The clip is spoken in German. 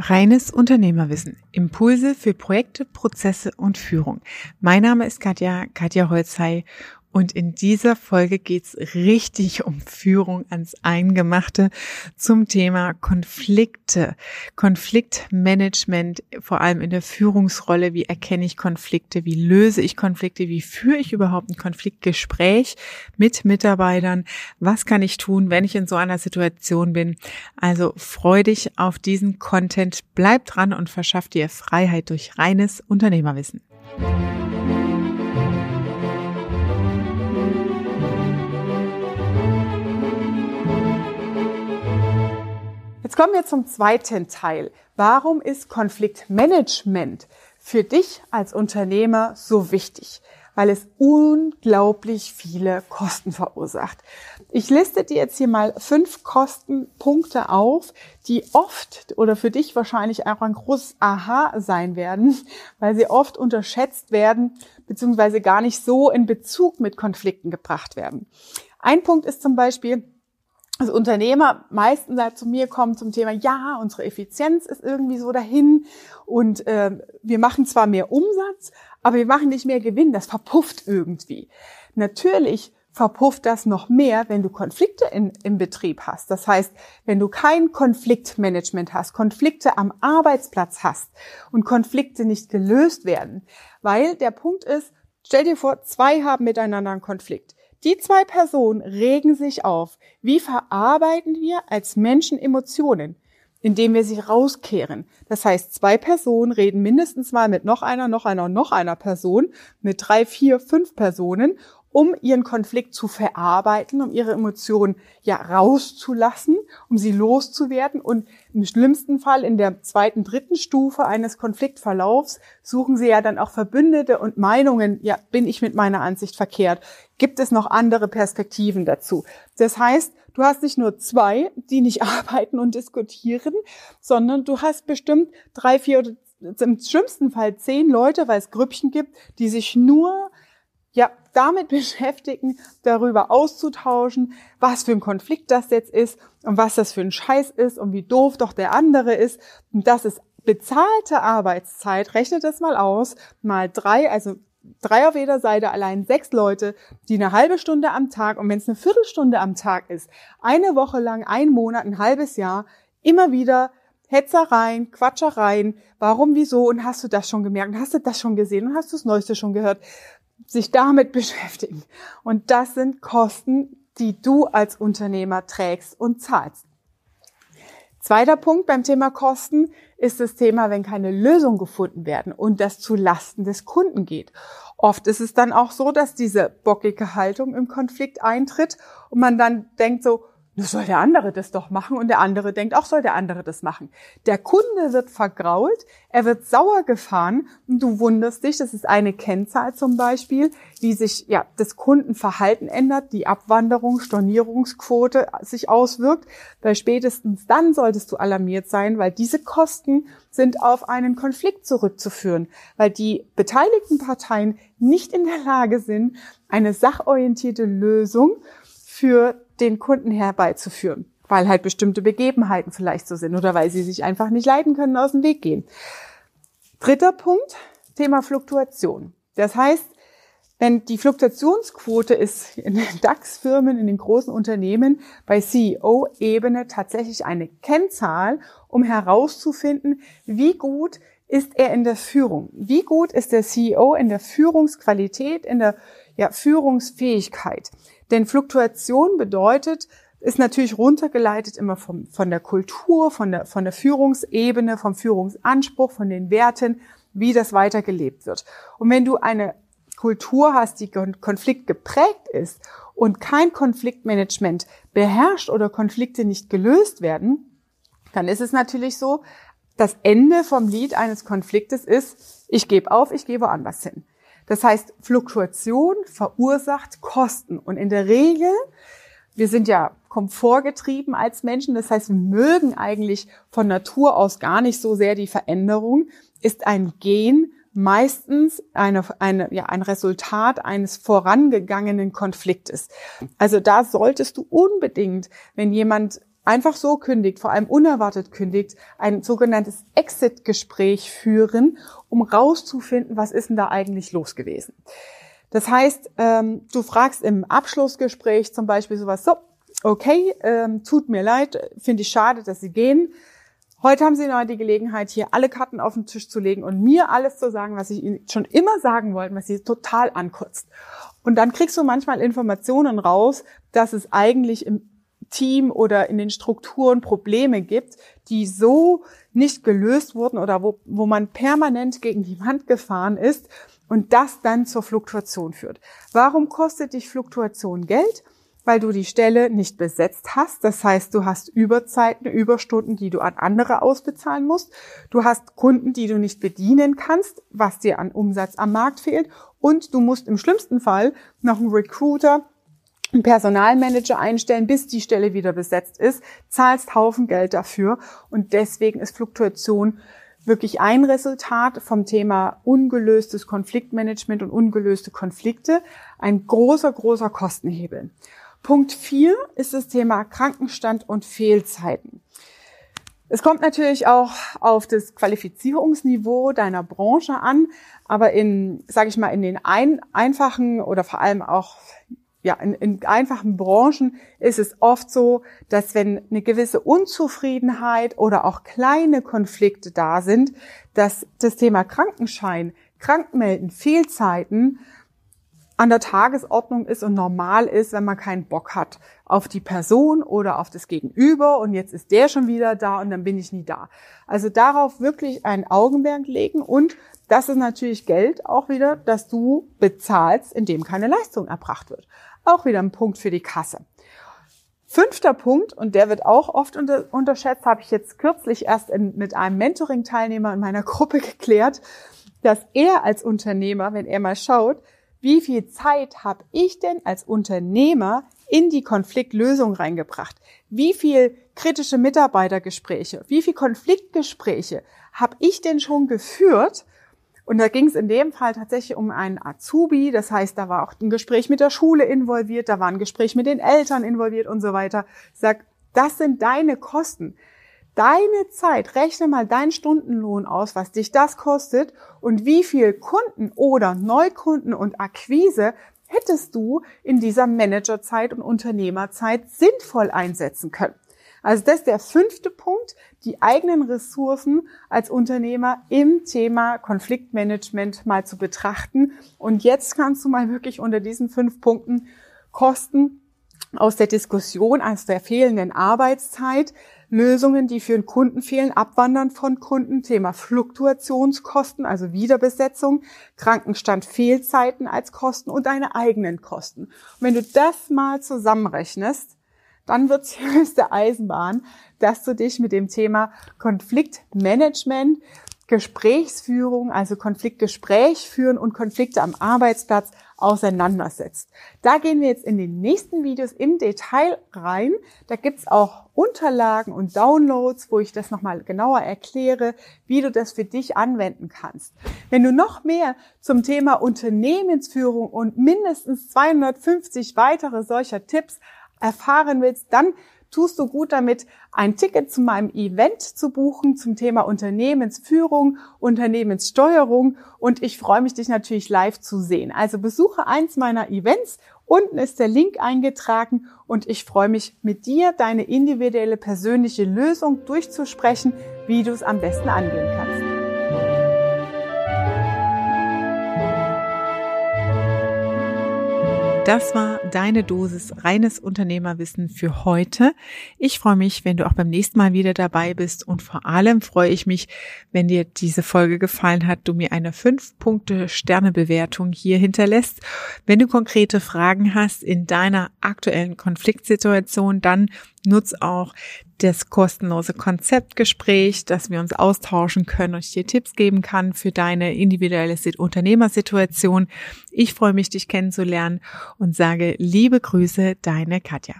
Reines Unternehmerwissen. Impulse für Projekte, Prozesse und Führung. Mein Name ist Katja, Katja Holzhey und in dieser Folge geht's richtig um Führung ans Eingemachte zum Thema Konflikte, Konfliktmanagement, vor allem in der Führungsrolle. Wie erkenne ich Konflikte? Wie löse ich Konflikte? Wie führe ich überhaupt ein Konfliktgespräch mit Mitarbeitern? Was kann ich tun, wenn ich in so einer Situation bin? Also freu dich auf diesen Content, bleib dran und verschaff dir Freiheit durch reines Unternehmerwissen. Kommen wir zum zweiten Teil. Warum ist Konfliktmanagement für dich als Unternehmer so wichtig? Weil es unglaublich viele Kosten verursacht. Ich liste dir jetzt hier mal fünf Kostenpunkte auf, die oft oder für dich wahrscheinlich auch ein großes Aha sein werden, weil sie oft unterschätzt werden, beziehungsweise gar nicht so in Bezug mit Konflikten gebracht werden. Ein Punkt ist zum Beispiel, also Unternehmer meistens halt zu mir kommen zum Thema, ja, unsere Effizienz ist irgendwie so dahin und äh, wir machen zwar mehr Umsatz, aber wir machen nicht mehr Gewinn, das verpufft irgendwie. Natürlich verpufft das noch mehr, wenn du Konflikte in, im Betrieb hast. Das heißt, wenn du kein Konfliktmanagement hast, Konflikte am Arbeitsplatz hast und Konflikte nicht gelöst werden. Weil der Punkt ist, stell dir vor, zwei haben miteinander einen Konflikt. Die zwei Personen regen sich auf. Wie verarbeiten wir als Menschen Emotionen? Indem wir sie rauskehren. Das heißt, zwei Personen reden mindestens mal mit noch einer, noch einer, noch einer Person, mit drei, vier, fünf Personen um ihren Konflikt zu verarbeiten, um ihre Emotionen ja rauszulassen, um sie loszuwerden. Und im schlimmsten Fall in der zweiten, dritten Stufe eines Konfliktverlaufs suchen sie ja dann auch Verbündete und Meinungen. Ja, bin ich mit meiner Ansicht verkehrt? Gibt es noch andere Perspektiven dazu? Das heißt, du hast nicht nur zwei, die nicht arbeiten und diskutieren, sondern du hast bestimmt drei, vier oder im schlimmsten Fall zehn Leute, weil es Grüppchen gibt, die sich nur ja, damit beschäftigen, darüber auszutauschen, was für ein Konflikt das jetzt ist und was das für ein Scheiß ist und wie doof doch der andere ist. Und das ist bezahlte Arbeitszeit. Rechnet das mal aus. Mal drei, also drei auf jeder Seite, allein sechs Leute, die eine halbe Stunde am Tag und wenn es eine Viertelstunde am Tag ist, eine Woche lang, ein Monat, ein halbes Jahr, immer wieder Hetzereien, Quatschereien, warum, wieso und hast du das schon gemerkt und hast du das schon gesehen und hast du das Neueste schon gehört sich damit beschäftigen. Und das sind Kosten, die du als Unternehmer trägst und zahlst. Zweiter Punkt beim Thema Kosten ist das Thema, wenn keine Lösung gefunden werden und das zu Lasten des Kunden geht. Oft ist es dann auch so, dass diese bockige Haltung im Konflikt eintritt und man dann denkt so, soll der andere das doch machen und der andere denkt, auch soll der andere das machen. Der Kunde wird vergrault, er wird sauer gefahren und du wunderst dich, das ist eine Kennzahl zum Beispiel, wie sich ja das Kundenverhalten ändert, die Abwanderung, Stornierungsquote sich auswirkt, weil spätestens dann solltest du alarmiert sein, weil diese Kosten sind auf einen Konflikt zurückzuführen, weil die beteiligten Parteien nicht in der Lage sind, eine sachorientierte Lösung für den Kunden herbeizuführen, weil halt bestimmte Begebenheiten vielleicht so sind oder weil sie sich einfach nicht leiden können, aus dem Weg gehen. Dritter Punkt, Thema Fluktuation. Das heißt, wenn die Fluktuationsquote ist in den DAX-Firmen, in den großen Unternehmen bei CEO-Ebene tatsächlich eine Kennzahl, um herauszufinden, wie gut ist er in der Führung? Wie gut ist der CEO in der Führungsqualität, in der ja, Führungsfähigkeit? Denn Fluktuation bedeutet, ist natürlich runtergeleitet immer vom, von der Kultur, von der, von der Führungsebene, vom Führungsanspruch, von den Werten, wie das weitergelebt wird. Und wenn du eine Kultur hast, die Konflikt geprägt ist und kein Konfliktmanagement beherrscht oder Konflikte nicht gelöst werden, dann ist es natürlich so, das Ende vom Lied eines Konfliktes ist, ich gebe auf, ich gehe woanders hin. Das heißt, Fluktuation verursacht Kosten. Und in der Regel, wir sind ja komfortgetrieben als Menschen, das heißt, wir mögen eigentlich von Natur aus gar nicht so sehr die Veränderung, ist ein Gen meistens eine, eine, ja, ein Resultat eines vorangegangenen Konfliktes. Also da solltest du unbedingt, wenn jemand einfach so kündigt, vor allem unerwartet kündigt, ein sogenanntes Exit-Gespräch führen, um rauszufinden, was ist denn da eigentlich los gewesen. Das heißt, ähm, du fragst im Abschlussgespräch zum Beispiel sowas, so, okay, ähm, tut mir leid, finde ich schade, dass Sie gehen. Heute haben Sie noch die Gelegenheit, hier alle Karten auf den Tisch zu legen und mir alles zu sagen, was ich Ihnen schon immer sagen wollte, was Sie total ankotzt. Und dann kriegst du manchmal Informationen raus, dass es eigentlich im Team oder in den Strukturen Probleme gibt, die so nicht gelöst wurden oder wo, wo man permanent gegen die Wand gefahren ist und das dann zur Fluktuation führt. Warum kostet dich Fluktuation Geld? Weil du die Stelle nicht besetzt hast. Das heißt, du hast Überzeiten, Überstunden, die du an andere ausbezahlen musst. Du hast Kunden, die du nicht bedienen kannst, was dir an Umsatz am Markt fehlt. Und du musst im schlimmsten Fall noch einen Recruiter einen Personalmanager einstellen, bis die Stelle wieder besetzt ist, zahlst Haufen Geld dafür und deswegen ist Fluktuation wirklich ein Resultat vom Thema ungelöstes Konfliktmanagement und ungelöste Konflikte, ein großer, großer Kostenhebel. Punkt vier ist das Thema Krankenstand und Fehlzeiten. Es kommt natürlich auch auf das Qualifizierungsniveau deiner Branche an, aber in, sage ich mal, in den ein, einfachen oder vor allem auch ja, in, in einfachen Branchen ist es oft so, dass wenn eine gewisse Unzufriedenheit oder auch kleine Konflikte da sind, dass das Thema Krankenschein, Krankmelden, Fehlzeiten an der Tagesordnung ist und normal ist, wenn man keinen Bock hat auf die Person oder auf das Gegenüber und jetzt ist der schon wieder da und dann bin ich nie da. Also darauf wirklich ein Augenmerk legen und das ist natürlich Geld auch wieder, dass du bezahlst, indem keine Leistung erbracht wird. Auch wieder ein Punkt für die Kasse. Fünfter Punkt, und der wird auch oft unter, unterschätzt, habe ich jetzt kürzlich erst in, mit einem Mentoring-Teilnehmer in meiner Gruppe geklärt, dass er als Unternehmer, wenn er mal schaut, wie viel Zeit habe ich denn als Unternehmer in die Konfliktlösung reingebracht? Wie viel kritische Mitarbeitergespräche, wie viel Konfliktgespräche habe ich denn schon geführt, und da ging es in dem Fall tatsächlich um einen Azubi. Das heißt, da war auch ein Gespräch mit der Schule involviert, da war ein Gespräch mit den Eltern involviert und so weiter. Sag, das sind deine Kosten. Deine Zeit, rechne mal deinen Stundenlohn aus, was dich das kostet und wie viel Kunden oder Neukunden und Akquise hättest du in dieser Managerzeit und Unternehmerzeit sinnvoll einsetzen können. Also das ist der fünfte Punkt, die eigenen Ressourcen als Unternehmer im Thema Konfliktmanagement mal zu betrachten. Und jetzt kannst du mal wirklich unter diesen fünf Punkten Kosten aus der Diskussion, aus der fehlenden Arbeitszeit, Lösungen, die für den Kunden fehlen, Abwandern von Kunden, Thema Fluktuationskosten, also Wiederbesetzung, Krankenstand, Fehlzeiten als Kosten und deine eigenen Kosten. Und wenn du das mal zusammenrechnest, dann wird es höchste Eisenbahn, dass du dich mit dem Thema Konfliktmanagement, Gesprächsführung, also Konfliktgespräch führen und Konflikte am Arbeitsplatz auseinandersetzt. Da gehen wir jetzt in den nächsten Videos im Detail rein. Da gibt's auch Unterlagen und Downloads, wo ich das nochmal genauer erkläre, wie du das für dich anwenden kannst. Wenn du noch mehr zum Thema Unternehmensführung und mindestens 250 weitere solcher Tipps erfahren willst, dann tust du gut damit, ein Ticket zu meinem Event zu buchen zum Thema Unternehmensführung, Unternehmenssteuerung und ich freue mich, dich natürlich live zu sehen. Also besuche eins meiner Events. Unten ist der Link eingetragen und ich freue mich, mit dir deine individuelle persönliche Lösung durchzusprechen, wie du es am besten angehen kannst. Das war deine Dosis reines Unternehmerwissen für heute. Ich freue mich, wenn du auch beim nächsten Mal wieder dabei bist und vor allem freue ich mich, wenn dir diese Folge gefallen hat, du mir eine 5-Punkte-Sterne-Bewertung hier hinterlässt. Wenn du konkrete Fragen hast in deiner aktuellen Konfliktsituation, dann nutz auch das kostenlose Konzeptgespräch, dass wir uns austauschen können und ich dir Tipps geben kann für deine individuelle Unternehmersituation. Ich freue mich, dich kennenzulernen und sage liebe Grüße, deine Katja.